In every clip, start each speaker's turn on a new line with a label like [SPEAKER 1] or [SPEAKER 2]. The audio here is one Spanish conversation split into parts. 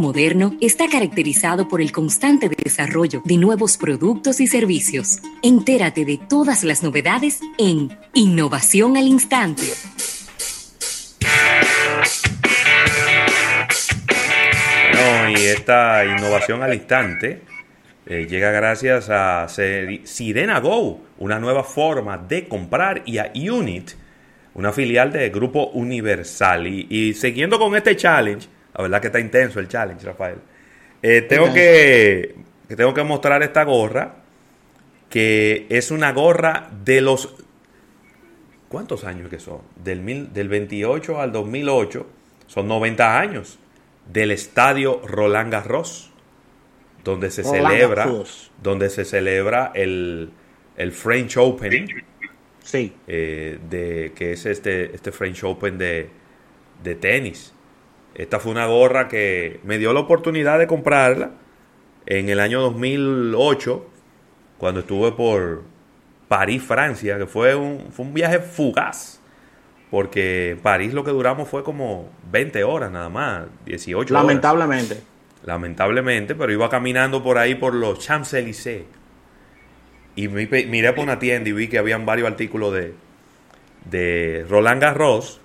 [SPEAKER 1] moderno está caracterizado por el constante desarrollo de nuevos productos y servicios. Entérate de todas las novedades en Innovación al Instante.
[SPEAKER 2] Y esta innovación al instante eh, llega gracias a Sirena Go, una nueva forma de comprar, y a Unit, una filial de Grupo Universal. Y, siguiendo con este challenge, la verdad que está intenso el challenge, Rafael. Eh, tengo, que, tengo que mostrar esta gorra, que es una gorra de los... ¿Cuántos años que son? Del, del 28 al 2008, son 90 años, del estadio Roland Garros, donde se celebra, donde se celebra el, el French Open
[SPEAKER 3] Sí.
[SPEAKER 2] Eh, de, que es este, este French Open de, de tenis. Esta fue una gorra que me dio la oportunidad de comprarla en el año 2008, cuando estuve por París, Francia, que fue un, fue un viaje fugaz. Porque en París lo que duramos fue como 20 horas nada más, 18
[SPEAKER 3] Lamentablemente.
[SPEAKER 2] Lamentablemente, pero iba caminando por ahí por los Champs-Élysées y miré por una tienda y vi que habían varios artículos de, de Roland Garros.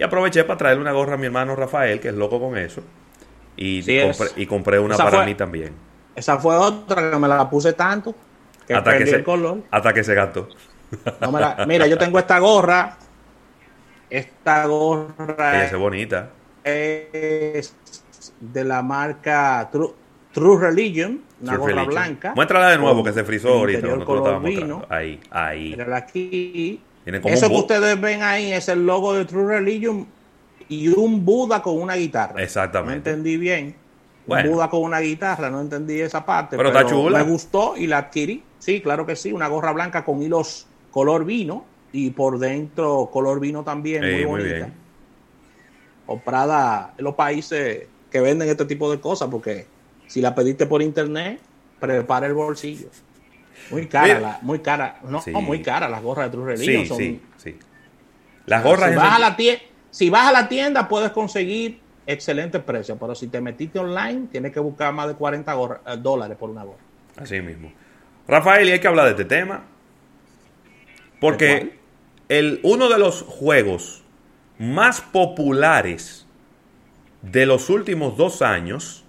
[SPEAKER 2] Y aproveché para traerle una gorra a mi hermano Rafael, que es loco con eso. Y, compré, y compré una para mí también.
[SPEAKER 3] Esa fue otra que me la puse tanto
[SPEAKER 2] que hasta que se, el color. Hasta que se gastó.
[SPEAKER 3] mira, yo tengo esta gorra. Esta gorra.
[SPEAKER 2] es bonita.
[SPEAKER 3] Es de la marca True, True Religion, una gorra blanca.
[SPEAKER 2] Muéstrala de nuevo que se frizó ahorita.
[SPEAKER 3] vino.
[SPEAKER 2] Ahí, ahí.
[SPEAKER 3] aquí. Eso que ustedes ven ahí es el logo de True Religion y un Buda con una guitarra.
[SPEAKER 2] Exactamente.
[SPEAKER 3] No entendí bien. Un Buda con una guitarra, no entendí esa parte.
[SPEAKER 2] Pero, está chula.
[SPEAKER 3] Me gustó y la adquirí. Sí, claro que sí. Una gorra blanca con hilos color vino y por dentro color vino también. muy bonita. Muy. Comprada en los países que venden este tipo de cosas porque si la pediste por internet, prepara el bolsillo. Muy cara, muy cara. No, muy cara las gorras de True Religion. Sí, sí,
[SPEAKER 2] Las gorras.
[SPEAKER 3] Si vas, a la tienda, si vas a la tienda, puedes conseguir excelentes precios, pero si te metiste online, tienes que buscar más de 40 eh, dólares por una gorra.
[SPEAKER 2] Así mismo. Rafael, y hay que hablar de este tema. Porque el, uno de los juegos más populares de los últimos dos años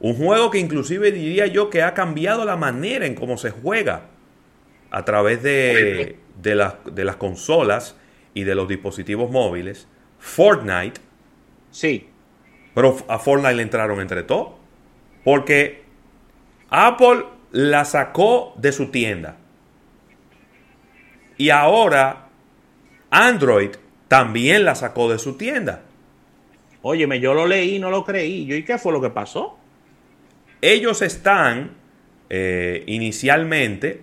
[SPEAKER 2] un juego que inclusive diría yo que ha cambiado la manera en cómo se juega a través de, de, las consolas y de los dispositivos móviles. Fortnite.
[SPEAKER 3] Sí.
[SPEAKER 2] Pero a Fortnite le entraron entre todos. Porque Apple la sacó de su tienda. Y ahora Android también la sacó de su tienda.
[SPEAKER 3] Óyeme, yo lo leí y no lo creí. ¿Yo y qué fue lo que pasó?
[SPEAKER 2] Ellos están eh, inicialmente,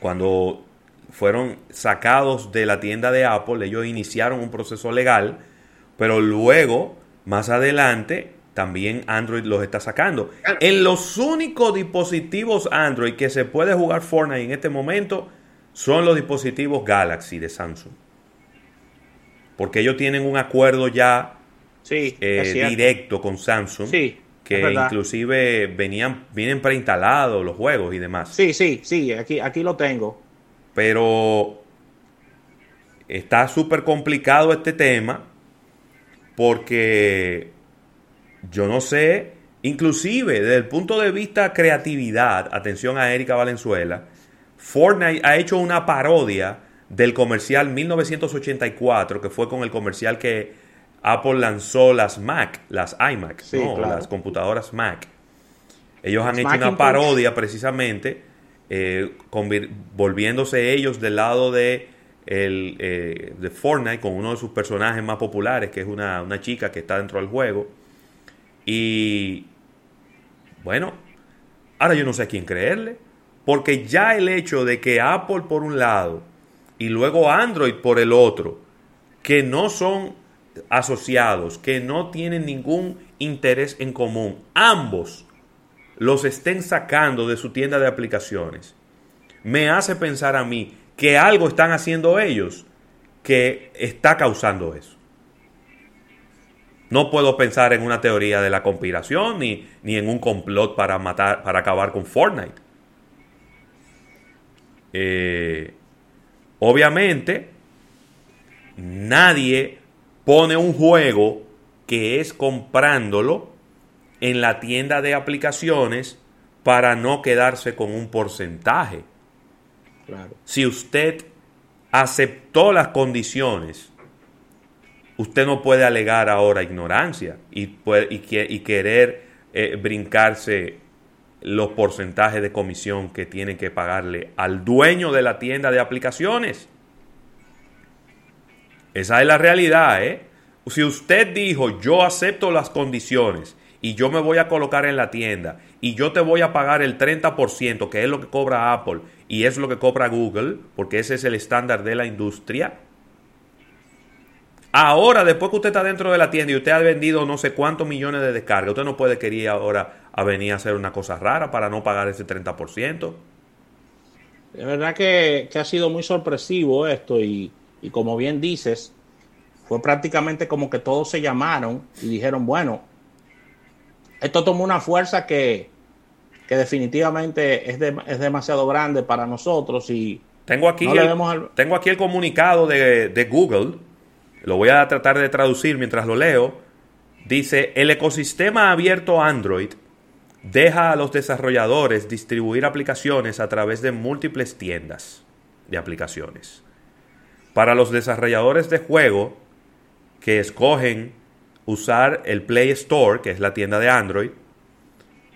[SPEAKER 2] cuando fueron sacados de la tienda de Apple, ellos iniciaron un proceso legal, pero luego, más adelante, también Android los está sacando. En los únicos dispositivos Android que se puede jugar Fortnite en este momento son los dispositivos Galaxy de Samsung. Porque ellos tienen un acuerdo ya
[SPEAKER 3] sí,
[SPEAKER 2] eh, directo con Samsung.
[SPEAKER 3] Sí,
[SPEAKER 2] que inclusive venían, vienen preinstalados los juegos y demás.
[SPEAKER 3] Sí, sí, sí, aquí, aquí lo tengo.
[SPEAKER 2] Pero está súper complicado este tema porque yo no sé, inclusive desde el punto de vista creatividad, atención a Erika Valenzuela, Fortnite ha hecho una parodia del comercial 1984, que fue con el comercial que Apple lanzó las Mac, las iMac, las computadoras Mac. Ellos han hecho una parodia precisamente, eh, volviéndose ellos del lado de, el, eh, de Fortnite con uno de sus personajes más populares, que es una, una chica que está dentro del juego. Y bueno, ahora yo no sé a quién creerle, porque ya el hecho de que Apple por un lado y luego Android por el otro, que no son asociados, que no tienen ningún interés en común, ambos los estén sacando de su tienda de aplicaciones, me hace pensar a mí que algo están haciendo ellos que está causando eso. No puedo pensar en una teoría de la conspiración ni, ni en un complot para matar, para acabar con Fortnite. Eh, obviamente, nadie pone un juego que es comprándolo en la tienda de aplicaciones para no quedarse con un porcentaje. Si usted aceptó las condiciones, usted no puede alegar ahora ignorancia y, y, querer eh, brincarse los porcentajes de comisión que tiene que pagarle al dueño de la tienda de aplicaciones. Esa es la realidad, ¿eh? Si usted dijo, yo acepto las condiciones y yo me voy a colocar en la tienda y yo te voy a pagar el 30%, que es lo que cobra Apple y es lo que cobra Google, porque ese es el estándar de la industria. Ahora, después que usted está dentro de la tienda y usted ha vendido no sé cuántos millones de descargas, usted no puede querer ahora a venir a hacer una cosa rara para no pagar ese 30%.
[SPEAKER 3] De verdad que, que ha sido muy sorpresivo esto y y como bien dices, fue prácticamente como que todos se llamaron y dijeron, bueno, esto tomó una fuerza que, definitivamente es, es, demasiado grande para nosotros y
[SPEAKER 2] tengo aquí, el, tengo aquí el comunicado de, de Google, lo voy a tratar de traducir mientras lo leo. Dice, el ecosistema abierto Android deja a los desarrolladores distribuir aplicaciones a través de múltiples tiendas de aplicaciones. Para los desarrolladores de juego que escogen usar el Play Store, que es la tienda de Android,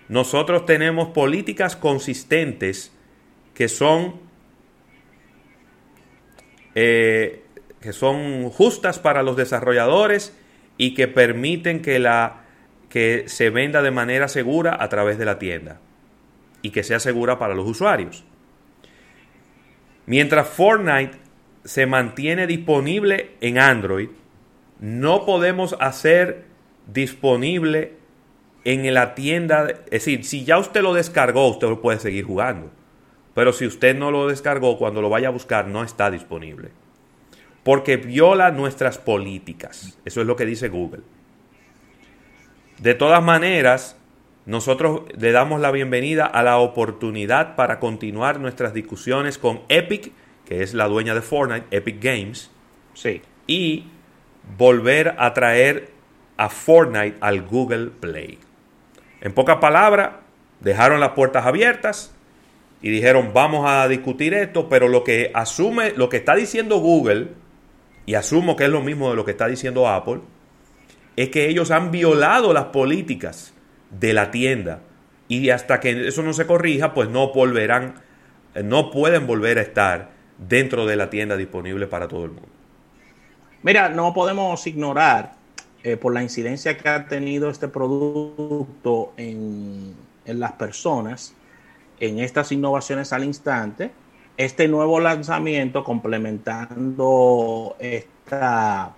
[SPEAKER 2] nosotros tenemos políticas consistentes que son, eh, que son justas para los desarrolladores y que permiten que, la, que se venda de manera segura a través de la tienda y que sea segura para los usuarios. Mientras Fortnite se mantiene disponible en Android, no podemos hacer disponible en la tienda. Es decir, si ya usted lo descargó, usted lo puede seguir jugando. Pero si usted no lo descargó, cuando lo vaya a buscar, no está disponible. Porque viola nuestras políticas. Eso es lo que dice Google. De todas maneras, nosotros le damos la bienvenida a la oportunidad para continuar nuestras discusiones con Epic que es la dueña de Fortnite, Epic Games,
[SPEAKER 3] sí.
[SPEAKER 2] y volver a traer a Fortnite al Google Play. En pocas palabras, dejaron las puertas abiertas y dijeron, vamos a discutir esto, pero lo que asume, lo que está diciendo Google, y asumo que es lo mismo de lo que está diciendo Apple, es que ellos han violado las políticas de la tienda y hasta que eso no se corrija, pues no volverán, no pueden volver a estar dentro de la tienda disponible para todo el mundo.
[SPEAKER 3] Mira, no podemos ignorar eh, por la incidencia que ha tenido este producto en, en las personas, en estas innovaciones al instante, este nuevo lanzamiento complementando esta,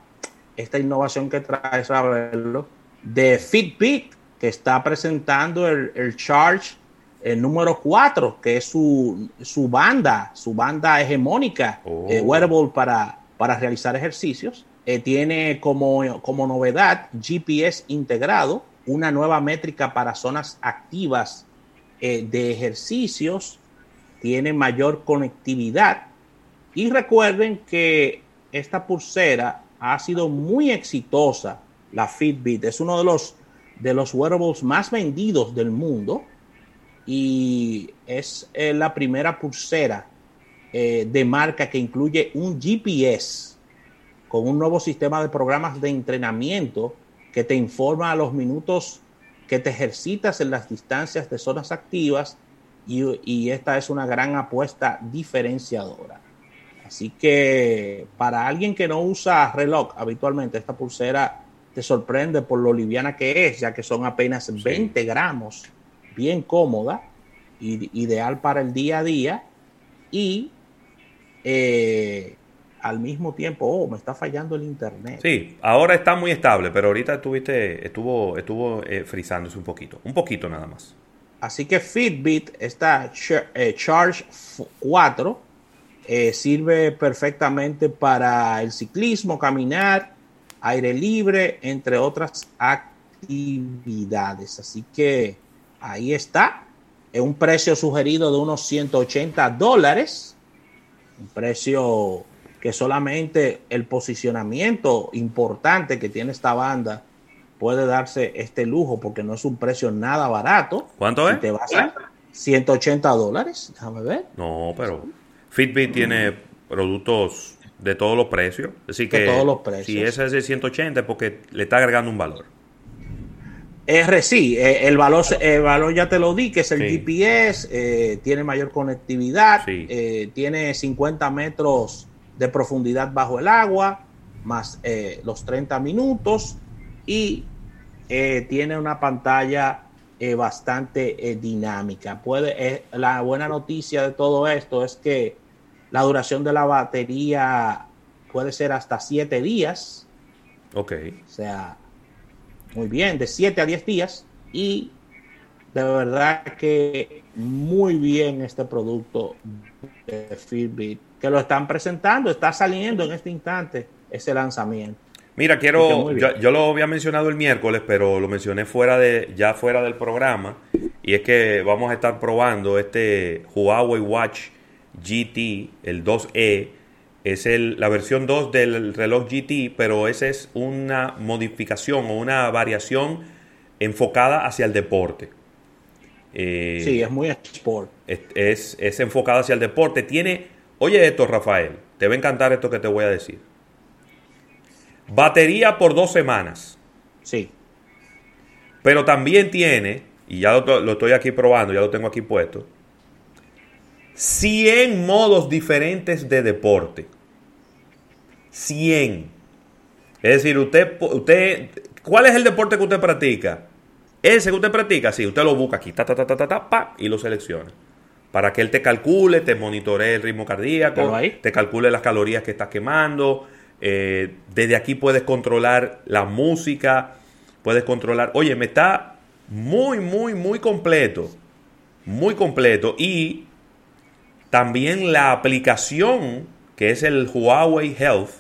[SPEAKER 3] esta innovación que trae saberlo de Fitbit, que está presentando el, el Charge el número 4, que es su, su, banda, su banda hegemónica, oh. eh, wearable para, para realizar ejercicios. Eh, tiene como, como novedad GPS integrado, una nueva métrica para zonas activas eh, de ejercicios, tiene mayor conectividad. Y recuerden que esta pulsera ha sido muy exitosa, la Fitbit, es uno de los, de los wearables más vendidos del mundo y es eh, la primera pulsera eh, de marca que incluye un GPS con un nuevo sistema de programas de entrenamiento que te informa a los minutos que te ejercitas en las distancias de zonas activas y, y esta es una gran apuesta diferenciadora. Así que para alguien que no usa reloj habitualmente, esta pulsera te sorprende por lo liviana que es, ya que son apenas 20 gramos bien cómoda, ideal para el día a día y eh, al mismo tiempo, oh, me está fallando el internet.
[SPEAKER 2] Sí, ahora está muy estable, pero ahorita estuviste, estuvo, estuvo eh, frizándose un poquito, un poquito nada más.
[SPEAKER 3] Así que Fitbit, esta eh, Charge 4, sirve perfectamente para el ciclismo, caminar aire libre, entre otras actividades. Así que ahí está, es un precio sugerido de unos 180 dólares, un precio que solamente el posicionamiento importante que tiene esta banda puede darse este lujo porque no es un precio nada barato.
[SPEAKER 2] ¿Cuánto es?
[SPEAKER 3] Te vas a 180 dólares, déjame ver.
[SPEAKER 2] No, pero Fitbit tiene productos de todos los precios. Así que
[SPEAKER 3] todos los precios.
[SPEAKER 2] si ese es de 180 es porque le está agregando un valor.
[SPEAKER 3] R sí, eh, el valor, el valor ya te lo di, que es el GPS, eh, tiene mayor conectividad, eh, tiene 50 metros de profundidad bajo el agua, más los 30 minutos y tiene una pantalla bastante dinámica. Puede, la buena noticia de todo esto es que la duración de la batería puede ser hasta 7 días.
[SPEAKER 2] Ok.
[SPEAKER 3] O sea, muy bien, de 7 a 10 días y de verdad que muy bien este producto de Fitbit que lo están presentando, está saliendo en este instante ese lanzamiento.
[SPEAKER 2] Mira, quiero, yo, lo había mencionado el miércoles, pero lo mencioné fuera de, ya fuera del programa, y es que vamos a estar probando este Huawei Watch GT, el 2E, es el, la versión 2 del reloj GT, pero esa es una modificación o una variación enfocada hacia el deporte.
[SPEAKER 3] Eh, sí, es muy sport.
[SPEAKER 2] Es, es, enfocada hacia el deporte. Tiene, oye esto, Rafael, te va a encantar esto que te voy a decir. Batería por dos semanas.
[SPEAKER 3] Sí.
[SPEAKER 2] Pero también tiene, y ya lo, lo estoy aquí probando, ya lo tengo aquí puesto 100 modos diferentes de deporte. 100. Es decir, usted, usted, ¿cuál es el deporte que usted practica? Ese que usted practica, sí, usted lo busca aquí, ta, ta, ta, ta, ta, pa, y lo selecciona. Para que él te calcule, te monitoree el ritmo cardíaco, te calcule las calorías que estás quemando. Eh, desde aquí puedes controlar la música, puedes controlar. Oye, me está muy, muy, muy completo. Muy completo. Y también la aplicación, que es el Huawei Health,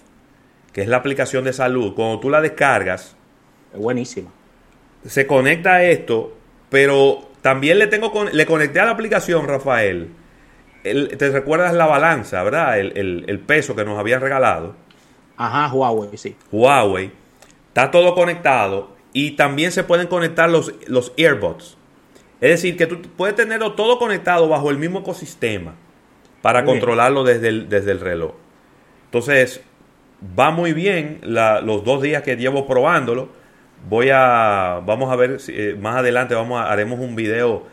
[SPEAKER 2] que es la aplicación de salud, cuando tú la descargas.
[SPEAKER 3] Es buenísima.
[SPEAKER 2] Se conecta a esto, pero también le tengo le conecté a la aplicación, Rafael. ¿Te recuerdas la balanza, verdad? El, peso que nos habían regalado.
[SPEAKER 3] Ajá, Huawei, sí.
[SPEAKER 2] Huawei. Está todo conectado y también se pueden conectar los, los earbuds. Es decir, que tú puedes tenerlo todo conectado bajo el mismo ecosistema para controlarlo desde el, desde el reloj. Entonces, va muy bien los dos días que llevo probándolo. Voy a, vamos a ver, si, eh, más adelante vamos a, haremos un video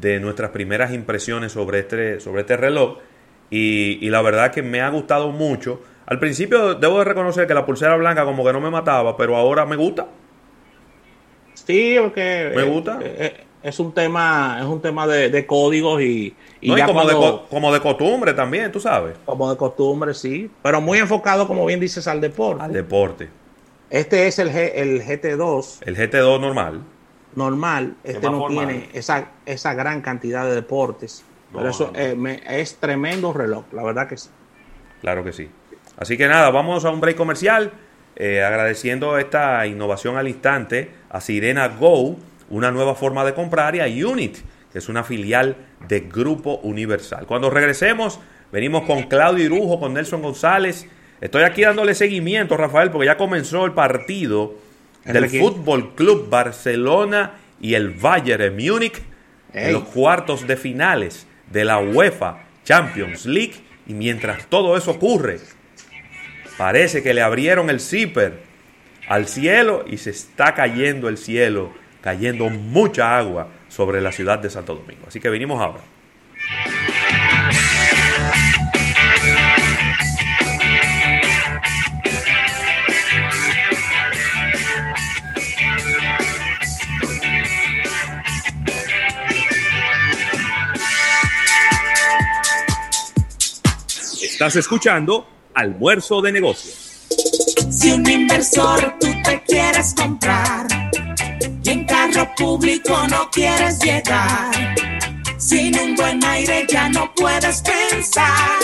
[SPEAKER 2] de nuestras primeras impresiones sobre este, sobre este reloj. Y, y la verdad que me ha gustado mucho. Al principio debo de reconocer que la pulsera blanca como que no me mataba, pero ahora me gusta.
[SPEAKER 3] Sí, porque...
[SPEAKER 2] Me gusta.
[SPEAKER 3] Eh, eh, es un tema, es un tema de, códigos y,
[SPEAKER 2] como, de, como de costumbre también, tú sabes.
[SPEAKER 3] Como de costumbre, sí. Pero muy enfocado, como bien dices, al deporte.
[SPEAKER 2] Al deporte.
[SPEAKER 3] Este es el, el GT2.
[SPEAKER 2] El GT2 normal.
[SPEAKER 3] Normal. Este no tiene esa, esa gran cantidad de deportes. pero eso eh, es tremendo reloj, la verdad que sí.
[SPEAKER 2] Claro que sí. Así que nada, vamos a un break comercial. Eh, agradeciendo esta innovación al instante a Sirena Go una nueva forma de comprar y a Unit, que es una filial de Grupo Universal. Cuando regresemos, venimos con Claudio Irujo, con Nelson González. Estoy aquí dándole seguimiento, Rafael, porque ya comenzó el partido del Fútbol Club Barcelona y el Bayern Múnich en los cuartos de finales de la UEFA Champions League. Y mientras todo eso ocurre, parece que le abrieron el zipper al cielo y se está cayendo el cielo cayendo mucha agua sobre la ciudad de Santo Domingo. Así que venimos ahora. Estás escuchando Almuerzo de Negocios.
[SPEAKER 4] Si un inversor tú te quieres comprar público no quieres llegar. Sin un buen aire ya no puedes pensar.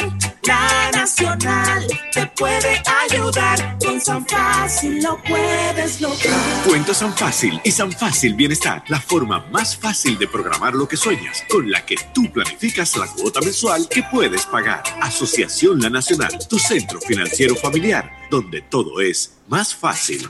[SPEAKER 4] La Nacional te puede ayudar con San Fácil lo puedes lograr.
[SPEAKER 5] Cuenta San Fácil y San Fácil Bienestar, la forma más fácil de programar lo que sueñas, con la que tú planificas la cuota mensual que puedes pagar. Asociación La Nacional, tu centro financiero familiar, donde todo es más fácil.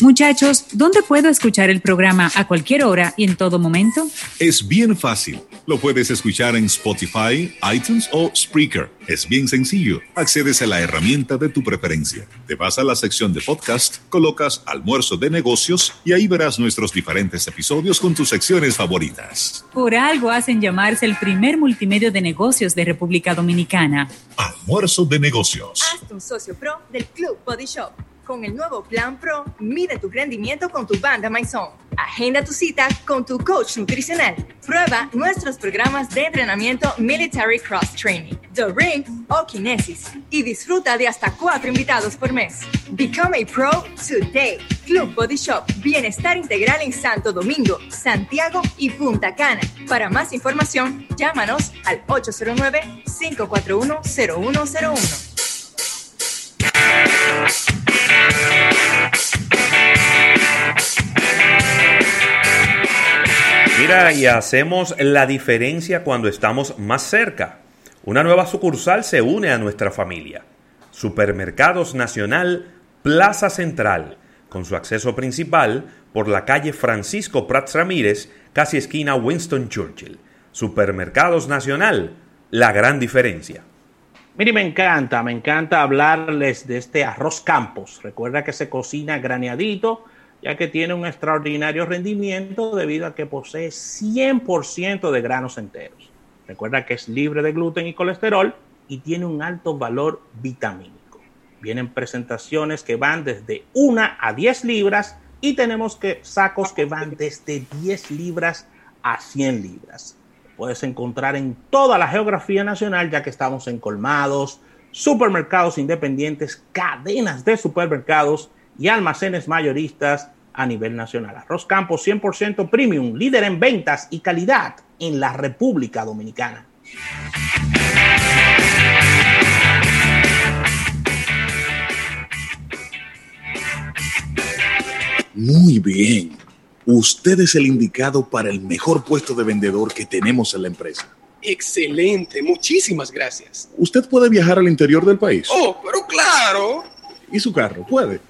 [SPEAKER 6] Muchachos, ¿dónde puedo escuchar el programa a cualquier hora y en todo momento?
[SPEAKER 7] Es bien fácil. Lo puedes escuchar en Spotify, iTunes o Spreaker. Es bien sencillo. Accedes a la herramienta de tu preferencia. Te vas a la sección de podcast, colocas almuerzo de negocios y ahí verás nuestros diferentes episodios con tus secciones favoritas.
[SPEAKER 6] Por algo hacen llamarse el primer multimedio de negocios de República Dominicana.
[SPEAKER 7] Almuerzo de negocios.
[SPEAKER 8] Hazte un socio pro del Club Body Shop. Con el nuevo Plan Pro, mide tu rendimiento con tu banda Maison. Agenda tu cita con tu coach nutricional. Prueba nuestros programas de entrenamiento Military Cross Training, The Ring o Kinesis. Y disfruta de hasta cuatro invitados por mes. Become a Pro today. Club Body Shop, Bienestar Integral en Santo Domingo, Santiago y Punta Cana. Para más información, llámanos al 809-541-0101.
[SPEAKER 2] Y hacemos la diferencia cuando estamos más cerca. Una nueva sucursal se une a nuestra familia. Supermercados Nacional Plaza Central, con su acceso principal por la calle Francisco Prats Ramírez, casi esquina Winston Churchill. Supermercados Nacional, la gran diferencia.
[SPEAKER 3] Mire, me encanta, me encanta hablarles de este arroz campos. Recuerda que se cocina graneadito, ya que tiene un extraordinario rendimiento debido a que posee 100% de granos enteros. Recuerda que es libre de gluten y colesterol y tiene un alto valor vitamínico. Vienen presentaciones que van desde 1 a 10 libras y tenemos que sacos que van desde 10 libras a 100 libras puedes encontrar en toda la geografía nacional, ya que estamos en colmados, supermercados independientes, cadenas de supermercados y almacenes mayoristas a nivel nacional. Arroz Campos 100% premium, líder en ventas y calidad en la República Dominicana.
[SPEAKER 9] Muy bien. Usted es el indicado para el mejor puesto de vendedor que tenemos en la empresa.
[SPEAKER 10] Excelente, muchísimas gracias.
[SPEAKER 9] ¿Usted puede viajar al interior del país?
[SPEAKER 10] Oh, pero claro.
[SPEAKER 9] ¿Y su carro? ¿Puede?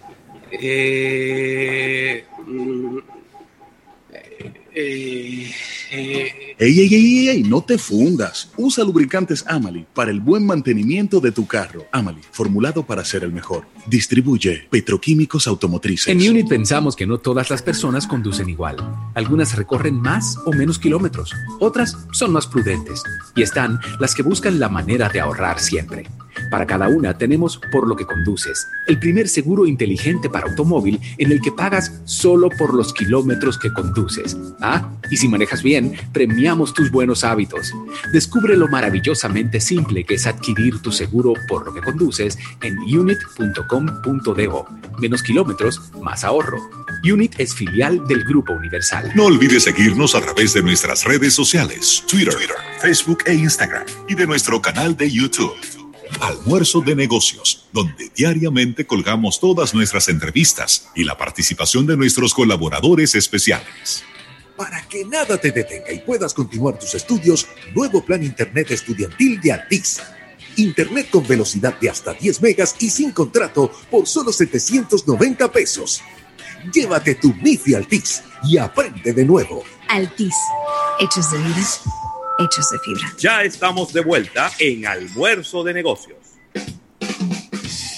[SPEAKER 10] Eh, mm, eh, eh,
[SPEAKER 9] ey, ey, ey, ey, no te fundas. Usa lubricantes Amali para el buen mantenimiento de tu carro. Amali, formulado para ser el mejor. Distribuye Petroquímicos Automotrices.
[SPEAKER 11] En Unit pensamos que no todas las personas conducen igual. Algunas recorren más o menos kilómetros. Otras son más prudentes. Y están las que buscan la manera de ahorrar siempre. Para cada una tenemos Por lo que conduces, el primer seguro inteligente para automóvil en el que pagas solo por los kilómetros que conduces. Ah, y si manejas bien, premiamos tus buenos hábitos. Descubre lo maravillosamente simple que es adquirir tu seguro por lo que conduces en unit.com.do. Menos kilómetros, más ahorro. Unit es filial del Grupo Universal.
[SPEAKER 7] No olvides seguirnos a través de nuestras redes sociales, Twitter, Facebook e Instagram, y de nuestro canal de YouTube. Almuerzo de negocios, donde diariamente colgamos todas nuestras entrevistas y la participación de nuestros colaboradores especiales.
[SPEAKER 12] Para que nada te detenga y puedas continuar tus estudios, nuevo plan Internet estudiantil de Altis. Internet con velocidad de hasta 10 megas y sin contrato por solo 790 pesos. Llévate tu MIFI Altis y aprende de nuevo.
[SPEAKER 13] Altis, hechos de vida,
[SPEAKER 2] Ya estamos de vuelta en Almuerzo de Negocios.